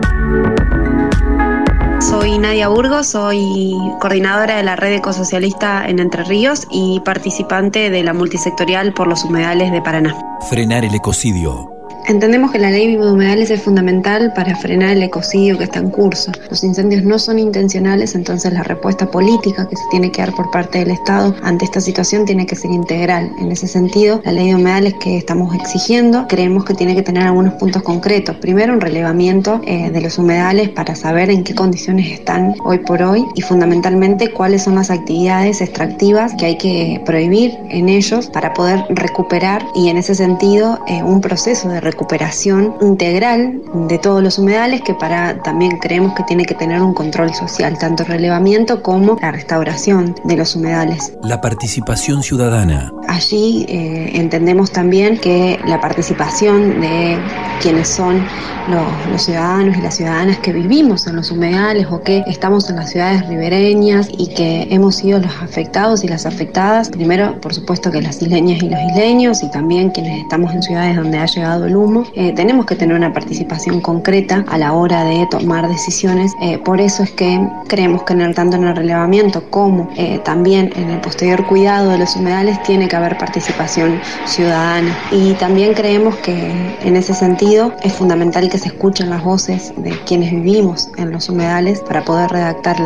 S8: Soy Nadia Burgos, soy coordinadora de la red ecosocialista en Entre Ríos y participante de la multisectorial por los humedales de Paraná.
S4: Frenar el ecocidio.
S8: Entendemos que la ley de humedales es fundamental para frenar el ecocidio que está en curso. Los incendios no son intencionales, entonces la respuesta política que se tiene que dar por parte del Estado ante esta situación tiene que ser integral. En ese sentido, la ley de humedales que estamos exigiendo creemos que tiene que tener algunos puntos concretos. Primero, un relevamiento eh, de los humedales para saber en qué condiciones están hoy por hoy y fundamentalmente cuáles son las actividades extractivas que hay que prohibir en ellos para poder recuperar y en ese sentido eh, un proceso de recuperación recuperación integral de todos los humedales que para también creemos que tiene que tener un control social, tanto relevamiento como la restauración de los humedales.
S4: La participación ciudadana.
S8: Allí eh, entendemos también que la participación de quienes son los, ciudadanos y las ciudadanas que vivimos en los humedales o que estamos en las ciudades ribereñas y que hemos sido los afectados y las afectadas, primero por supuesto que las isleñas y los isleños y también quienes estamos en ciudades donde ha llegado el humo, eh, tenemos que tener una participación concreta a la hora de tomar decisiones. Eh, por eso es que creemos que en el, tanto en el relevamiento como eh, también en el posterior cuidado de los humedales tiene que haber participación ciudadana. Y también creemos que en ese sentido es fundamental que se escuchen las voces de quienes vivimos en los humedales para poder redactar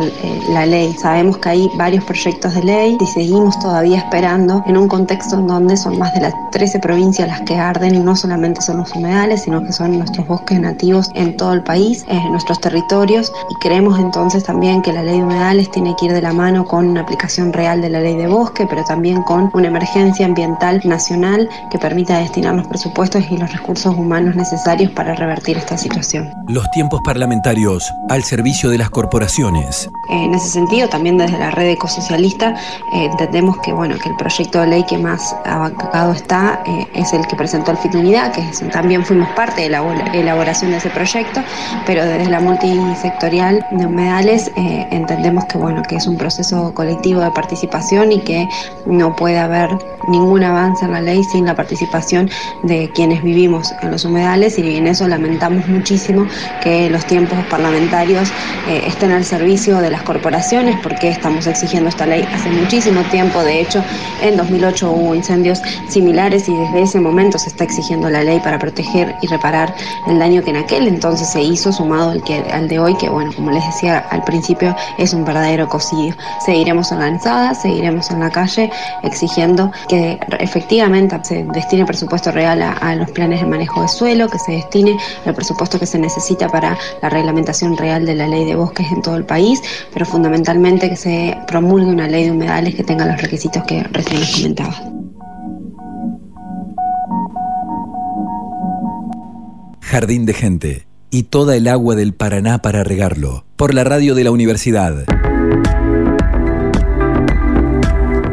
S8: la ley. Sabemos que hay varios proyectos de ley y seguimos todavía esperando en un contexto en donde son más de las 13 provincias las que arden y no solamente son los humedales, sino que son nuestros bosques nativos en todo el país, en nuestros territorios, y creemos entonces también que la ley de humedales tiene que ir de la mano con una aplicación real de la ley de bosque, pero también con una emergencia ambiental nacional que permita destinar los presupuestos y los recursos humanos necesarios para revertir esta situación.
S4: Los tiempos parlamentarios al servicio de las corporaciones.
S8: En ese sentido, también desde la red ecosocialista eh, entendemos que bueno que el proyecto de ley que más abancado está eh, es el que presentó el FIT Unidad, que es también fuimos parte de la elaboración de ese proyecto, pero desde la multisectorial de humedales eh, entendemos que, bueno, que es un proceso colectivo de participación y que no puede haber ningún avance en la ley sin la participación de quienes vivimos en los humedales y en eso lamentamos muchísimo que los tiempos parlamentarios eh, estén al servicio de las corporaciones porque estamos exigiendo esta ley hace muchísimo tiempo. De hecho, en 2008 hubo incendios similares y desde ese momento se está exigiendo la ley para proteger y reparar el daño que en aquel entonces se hizo, sumado al, que, al de hoy, que bueno, como les decía al principio, es un verdadero cocido. Seguiremos organizadas, seguiremos en la calle exigiendo que efectivamente se destine presupuesto real a, los planes de manejo de suelo, que se destine el presupuesto que se necesita para la reglamentación real de la ley de bosques en todo el país, pero fundamentalmente que se promulgue una ley de humedales que tenga los requisitos que recién les comentaba.
S4: Jardín de Gente y toda el agua del Paraná para regarlo, por la radio de la universidad.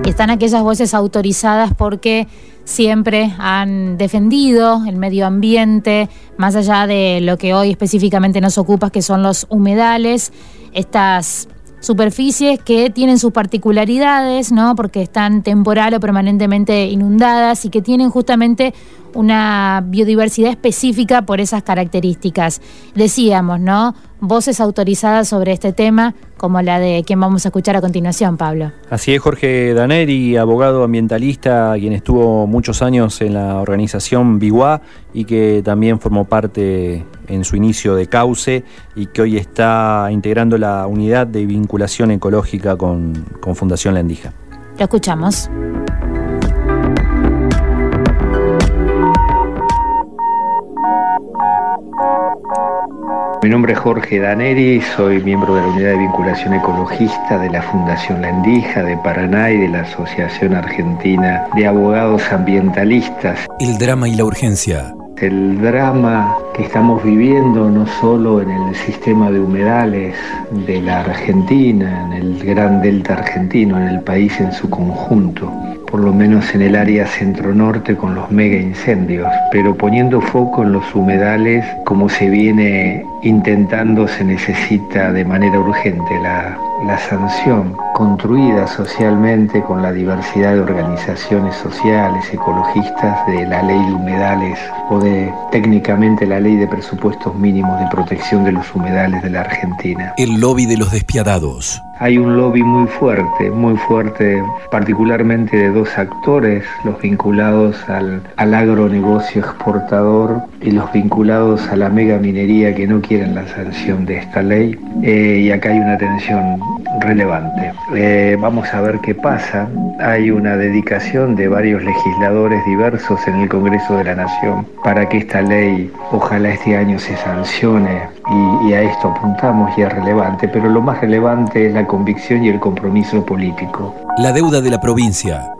S1: Están aquellas voces autorizadas porque siempre han defendido el medio ambiente, más allá de lo que hoy específicamente nos ocupa, que son los humedales, estas superficies que tienen sus particularidades, ¿no? Porque están temporal o permanentemente inundadas y que tienen justamente una biodiversidad específica por esas características. Decíamos, ¿no? Voces autorizadas sobre este tema, como la de quien vamos a escuchar a continuación, Pablo.
S2: Así es, Jorge Daneri, abogado ambientalista, quien estuvo muchos años en la organización Biguá y que también formó parte en su inicio de Cauce y que hoy está integrando la unidad de vinculación ecológica con, con Fundación Landija.
S1: Lo escuchamos.
S9: Mi nombre es Jorge Daneri, soy miembro de la Unidad de Vinculación Ecologista de la Fundación La Endija de Paraná y de la Asociación Argentina de Abogados Ambientalistas.
S4: El drama y la urgencia.
S9: El drama que estamos viviendo no solo en el sistema de humedales de la Argentina, en el gran delta argentino, en el país en su conjunto, por lo menos en el área centro-norte con los mega incendios, pero poniendo foco en los humedales como se viene intentando, se necesita de manera urgente la, la sanción construida socialmente con la diversidad de organizaciones sociales, ecologistas, de la ley de humedales o de técnicamente la ley de presupuestos mínimos de protección de los humedales de la Argentina.
S4: El lobby de los despiadados
S9: hay un lobby muy fuerte, muy fuerte, particularmente de dos actores, los vinculados al, agronegocio exportador y los vinculados a la mega minería que no quieren la sanción de esta ley. Eh, y acá hay una tensión relevante. Eh, vamos a ver qué pasa. Hay una dedicación de varios legisladores diversos en el Congreso de la Nación para que esta ley ojalá este año se sancione y, y a esto apuntamos y es relevante, pero lo más relevante es la convicción y el compromiso político.
S4: La deuda de la provincia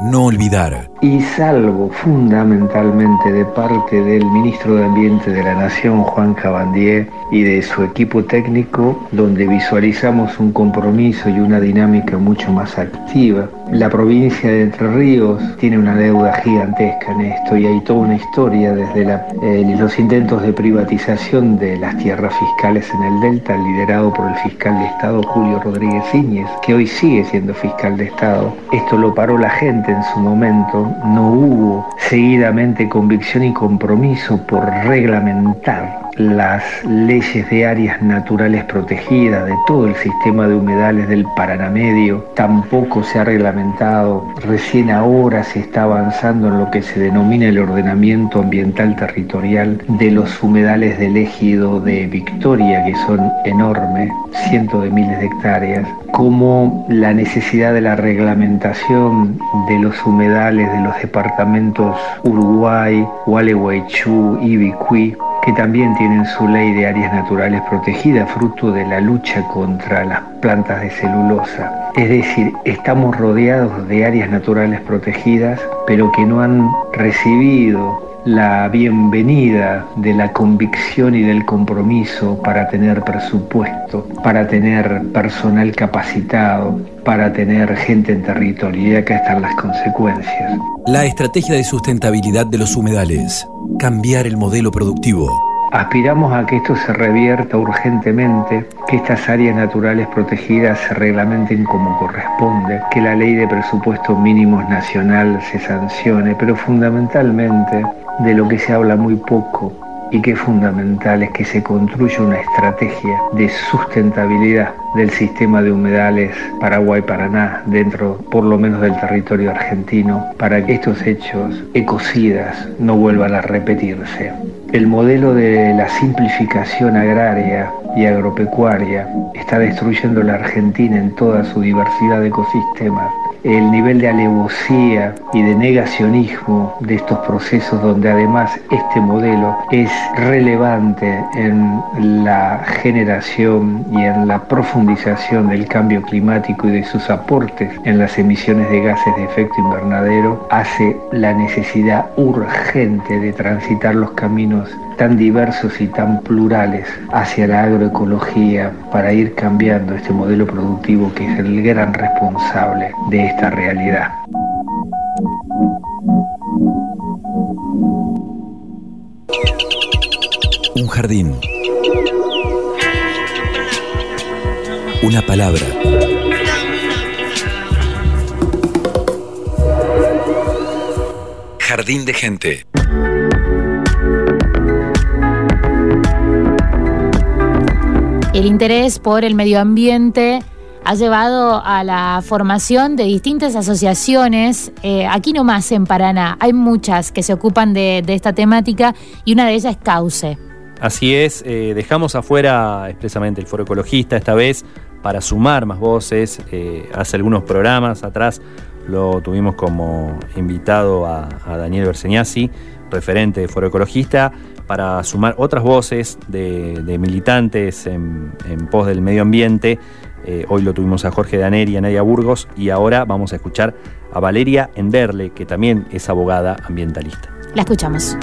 S4: no olvidar.
S9: Y salvo fundamentalmente de parte del ministro de Ambiente de la Nación, Juan Cabandier, y de su equipo técnico, donde visualizamos un compromiso y una dinámica mucho más activa. La provincia de Entre Ríos tiene una deuda gigantesca en esto y hay toda una historia desde eh, los intentos de privatización de las tierras fiscales en el Delta, liderado por el fiscal de Estado Julio Rodríguez Íñez, que hoy sigue siendo fiscal de Estado. Esto lo paró la gente en su momento no hubo seguidamente convicción y compromiso por reglamentar las leyes de áreas naturales protegidas de todo el sistema de humedales del Paraná Medio, tampoco se ha reglamentado, recién ahora se está avanzando en lo que se denomina el ordenamiento ambiental territorial de los humedales del ejido de Victoria, que son enormes, cientos de miles de hectáreas, como la necesidad de la reglamentación de los humedales de los departamentos Uruguay, Gualeguaychú y Bicuí, que también tienen su ley de áreas naturales protegidas, fruto de la lucha contra las plantas de celulosa. Es decir, estamos rodeados de áreas naturales protegidas, pero que no han recibido la bienvenida de la convicción y del compromiso para tener presupuesto, para tener personal capacitado, para tener gente en territorio. Y acá están las consecuencias.
S4: La estrategia de sustentabilidad de los humedales. Cambiar el modelo productivo.
S9: Aspiramos a que esto se revierta urgentemente, que estas áreas naturales protegidas se reglamenten como corresponde, que la ley de presupuestos mínimos nacional se sancione, pero fundamentalmente de lo que se habla muy poco y que es fundamental es que se construya una estrategia de sustentabilidad del sistema de humedales Paraguay-Paraná dentro por lo menos del territorio argentino para que estos hechos ecocidas no vuelvan a repetirse. El modelo de la simplificación agraria y agropecuaria está destruyendo la Argentina en toda su diversidad de ecosistemas el nivel de alevosía y de negacionismo de estos procesos donde además este modelo es relevante en la generación y en la profundización del cambio climático y de sus aportes en las emisiones de gases de efecto invernadero hace la necesidad urgente de transitar los caminos tan diversos y tan plurales hacia la agroecología para ir cambiando este modelo productivo que es el gran responsable de esta realidad.
S4: Un jardín Una palabra. Jardín de gente.
S1: El interés por el medio ambiente ha llevado a la formación de distintas asociaciones, eh, aquí nomás en Paraná. Hay muchas que se ocupan de, de esta temática y una de ellas es Cauce.
S2: Así es, eh, dejamos afuera expresamente el foro ecologista esta vez para sumar más voces. Eh, hace algunos programas atrás lo tuvimos como invitado a, Daniel Berseñasi, referente de foro ecologista, para sumar otras voces de, militantes en, pos del medio ambiente. Eh, hoy lo tuvimos a Jorge Daneri y a Nadia Burgos y ahora vamos a escuchar a Valeria Enderle, que también es abogada ambientalista.
S1: La escuchamos.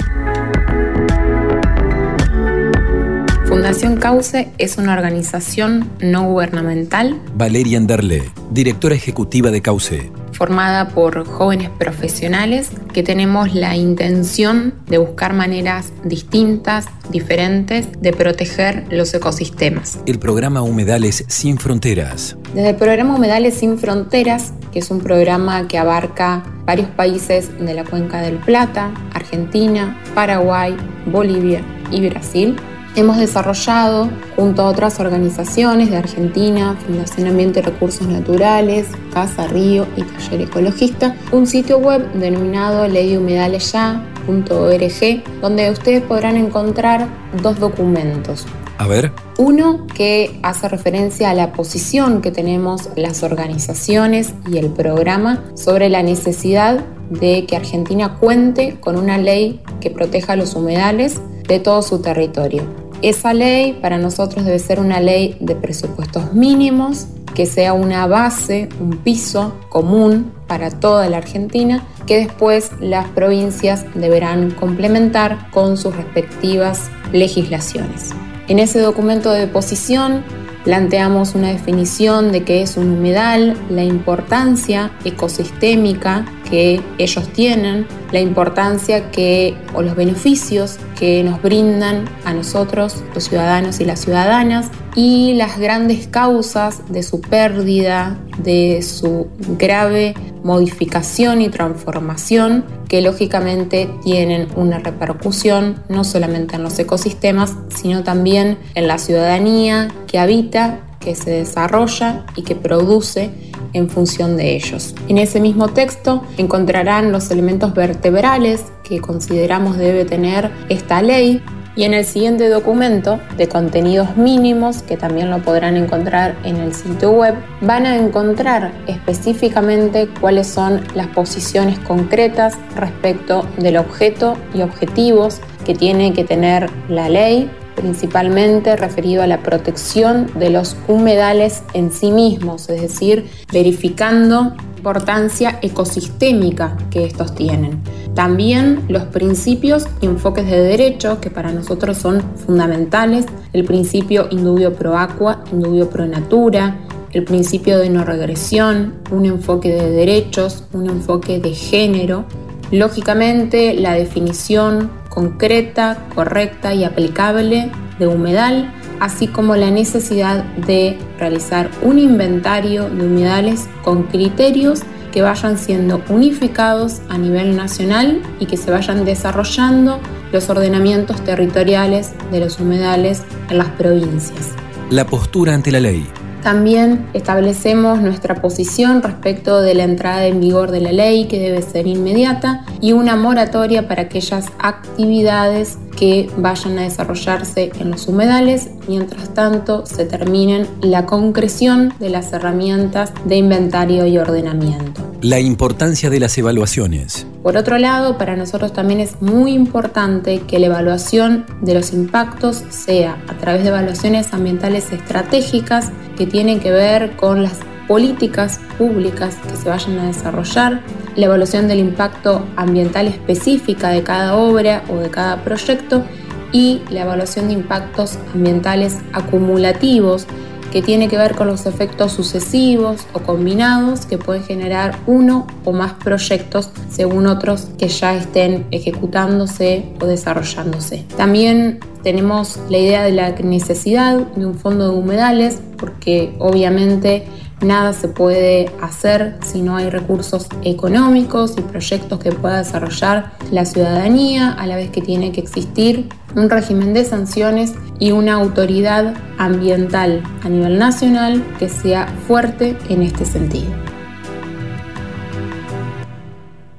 S10: Fundación Cauce es una organización no gubernamental.
S4: Valeria Enderle, directora ejecutiva de Cauce
S10: formada por jóvenes profesionales que tenemos la intención de buscar maneras distintas, diferentes, de proteger los ecosistemas.
S4: El programa Humedales Sin Fronteras.
S10: Desde el programa Humedales Sin Fronteras, que es un programa que abarca varios países de la cuenca del Plata, Argentina, Paraguay, Bolivia y Brasil, hemos desarrollado, junto a otras organizaciones de Argentina, Fundación Ambiente y Recursos Naturales, Casa Río y Taller Ecologista, un sitio web denominado leyhumedalesya.org, donde ustedes podrán encontrar dos documentos.
S4: A ver.
S10: Uno que hace referencia a la posición que tenemos las organizaciones y el programa sobre la necesidad de que Argentina cuente con una ley que proteja los humedales de todo su territorio. Esa ley para nosotros debe ser una ley de presupuestos mínimos, que sea una base, un piso común para toda la Argentina, que después las provincias deberán complementar con sus respectivas legislaciones. En ese documento de posición planteamos una definición de qué es un humedal, la importancia ecosistémica que ellos tienen, la importancia que o los beneficios que nos brindan a nosotros, los ciudadanos y las ciudadanas, y las grandes causas de su pérdida, de su grave modificación y transformación que lógicamente tienen una repercusión no solamente en los ecosistemas, sino también en la ciudadanía que habita, que se desarrolla y que produce en función de ellos. En ese mismo texto encontrarán los elementos vertebrales que consideramos debe tener esta ley y en el siguiente documento de contenidos mínimos, que también lo podrán encontrar en el sitio web, van a encontrar específicamente cuáles son las posiciones concretas respecto del objeto y objetivos que tiene que tener la ley principalmente referido a la protección de los humedales en sí mismos, es decir, verificando importancia ecosistémica que estos tienen. También los principios y enfoques de derecho que para nosotros son fundamentales, el principio indubio pro aqua, indubio pro natura, el principio de no regresión, un enfoque de derechos, un enfoque de género, lógicamente la definición concreta, correcta y aplicable de humedal, así como la necesidad de realizar un inventario de humedales con criterios que vayan siendo unificados a nivel nacional y que se vayan desarrollando los ordenamientos territoriales de los humedales en las provincias.
S4: La postura ante la ley.
S10: También establecemos nuestra posición respecto de la entrada en vigor de la ley que debe ser inmediata y una moratoria para aquellas actividades que vayan a desarrollarse en los humedales, mientras tanto se terminen la concreción de las herramientas de inventario y ordenamiento.
S4: La importancia de las evaluaciones.
S10: Por otro lado, para nosotros también es muy importante que la evaluación de los impactos sea a través de evaluaciones ambientales estratégicas que tienen que ver con las políticas públicas que se vayan a desarrollar, la evaluación del impacto ambiental específica de cada obra o de cada proyecto y la evaluación de impactos ambientales acumulativos que tiene que ver con los efectos sucesivos o combinados que pueden generar uno o más proyectos según otros que ya estén ejecutándose o desarrollándose. También tenemos la idea de la necesidad de un fondo de humedales porque obviamente nada se puede hacer si no hay recursos económicos y proyectos que pueda desarrollar la ciudadanía, a la vez que tiene que existir un régimen de sanciones y una autoridad ambiental a nivel nacional que sea fuerte en este sentido.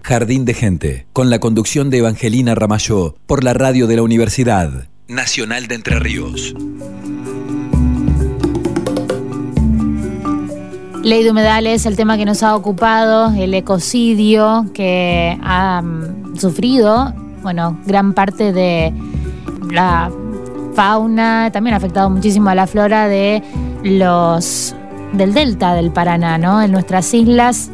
S4: Jardín de Gente, con la conducción de Evangelina Ramayó, por la radio de la Universidad Nacional de Entre Ríos.
S1: Ley de humedales, el tema que nos ha ocupado, el ecocidio que ha mm, sufrido, bueno, gran parte de la fauna, también ha afectado muchísimo a la flora de los del delta del Paraná, ¿no? En nuestras islas,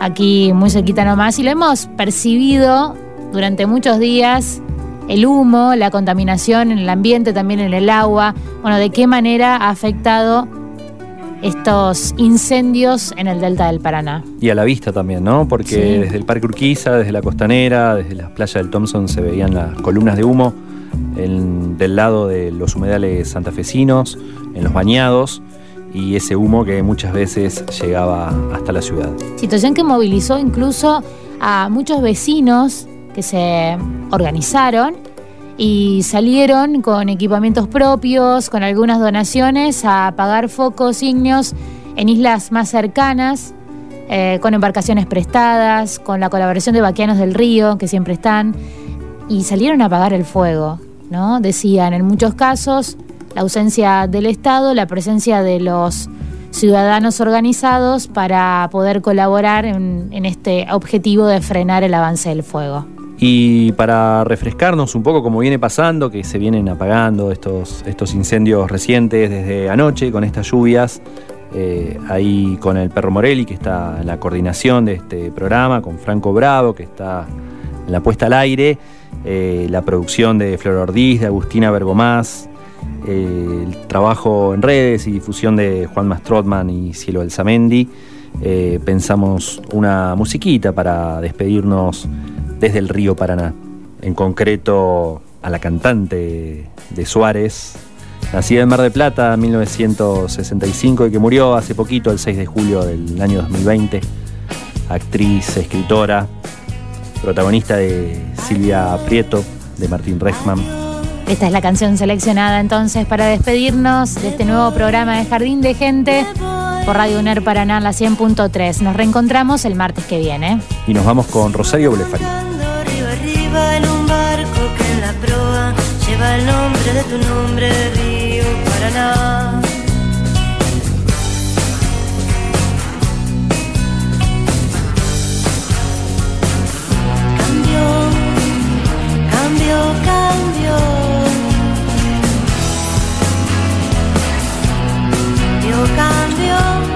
S1: aquí muy cerquita nomás, y lo hemos percibido durante muchos días, el humo, la contaminación en el ambiente, también en el agua, bueno, de qué manera ha afectado estos incendios en el delta del Paraná.
S2: Y a la vista también, ¿no? Porque
S1: Sí.
S2: desde el Parque Urquiza, desde la costanera, desde las playas del Thompson se veían las columnas de humo en- del lado de los humedales santafesinos, en los bañados, y ese humo que muchas veces llegaba hasta la ciudad.
S1: Situación que movilizó incluso a muchos vecinos que se organizaron y salieron con equipamientos propios, con algunas donaciones, a apagar focos ígneos en islas más cercanas, eh, con embarcaciones prestadas, con la colaboración de Vaquianos del Río, que siempre están, y salieron a apagar el fuego. ¿no? Decían, en muchos casos, la ausencia del Estado, la presencia de los ciudadanos organizados para poder colaborar en, en este objetivo de frenar el avance del fuego.
S2: Y para refrescarnos un poco como viene pasando, que se vienen apagando estos, estos incendios recientes desde anoche con estas lluvias, eh, ahí con el Perro Morelli que está en la coordinación de este programa, con Franco Bravo que está en la puesta al aire, eh, la producción de Flor Ordiz, de Agustina Bergomás, eh, el trabajo en redes y difusión de Juan Mastrotman y Cielo del Zamendi. Eh, pensamos una musiquita para despedirnos desde el río Paraná. En concreto a la cantante de Suárez, nacida en Mar de Plata en 1965 y que murió hace poquito, el 6 de julio del año 2020. Actriz, escritora, protagonista de Silvia Prieto, de Martín Reichman.
S1: Esta es la canción seleccionada entonces para despedirnos de este nuevo programa de Jardín de Gente por Radio UNER Paraná, la 100.3. Nos reencontramos el martes que viene.
S2: Y nos vamos con Rosario Bolefarí.
S6: Arriba, arriba en un barco que en la proa lleva el nombre de tu nombre, Río Paraná. Cambio, cambio, cambio. Yo cambio,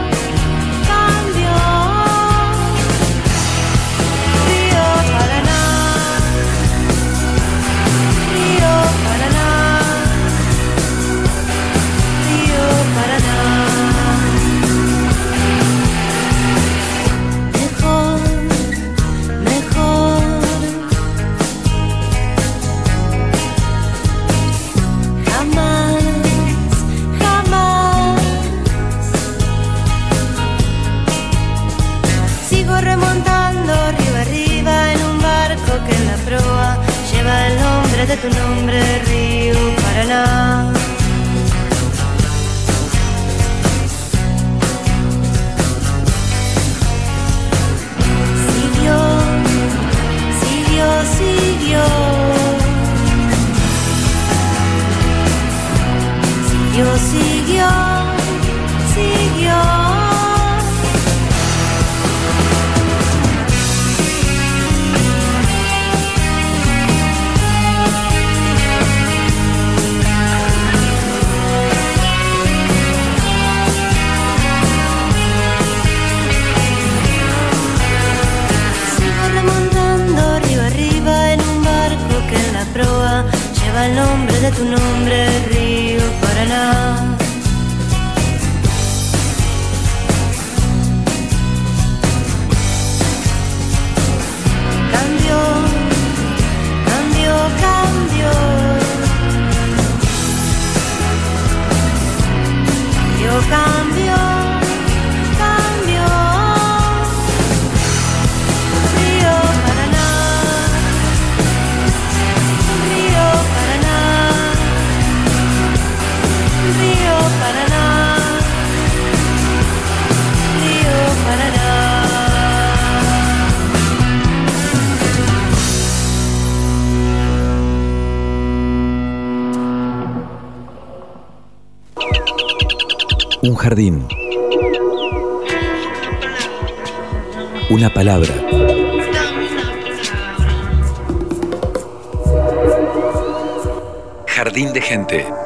S6: de tu nombre, Río Paraná.
S4: Jardín. Una palabra. Jardín de gente.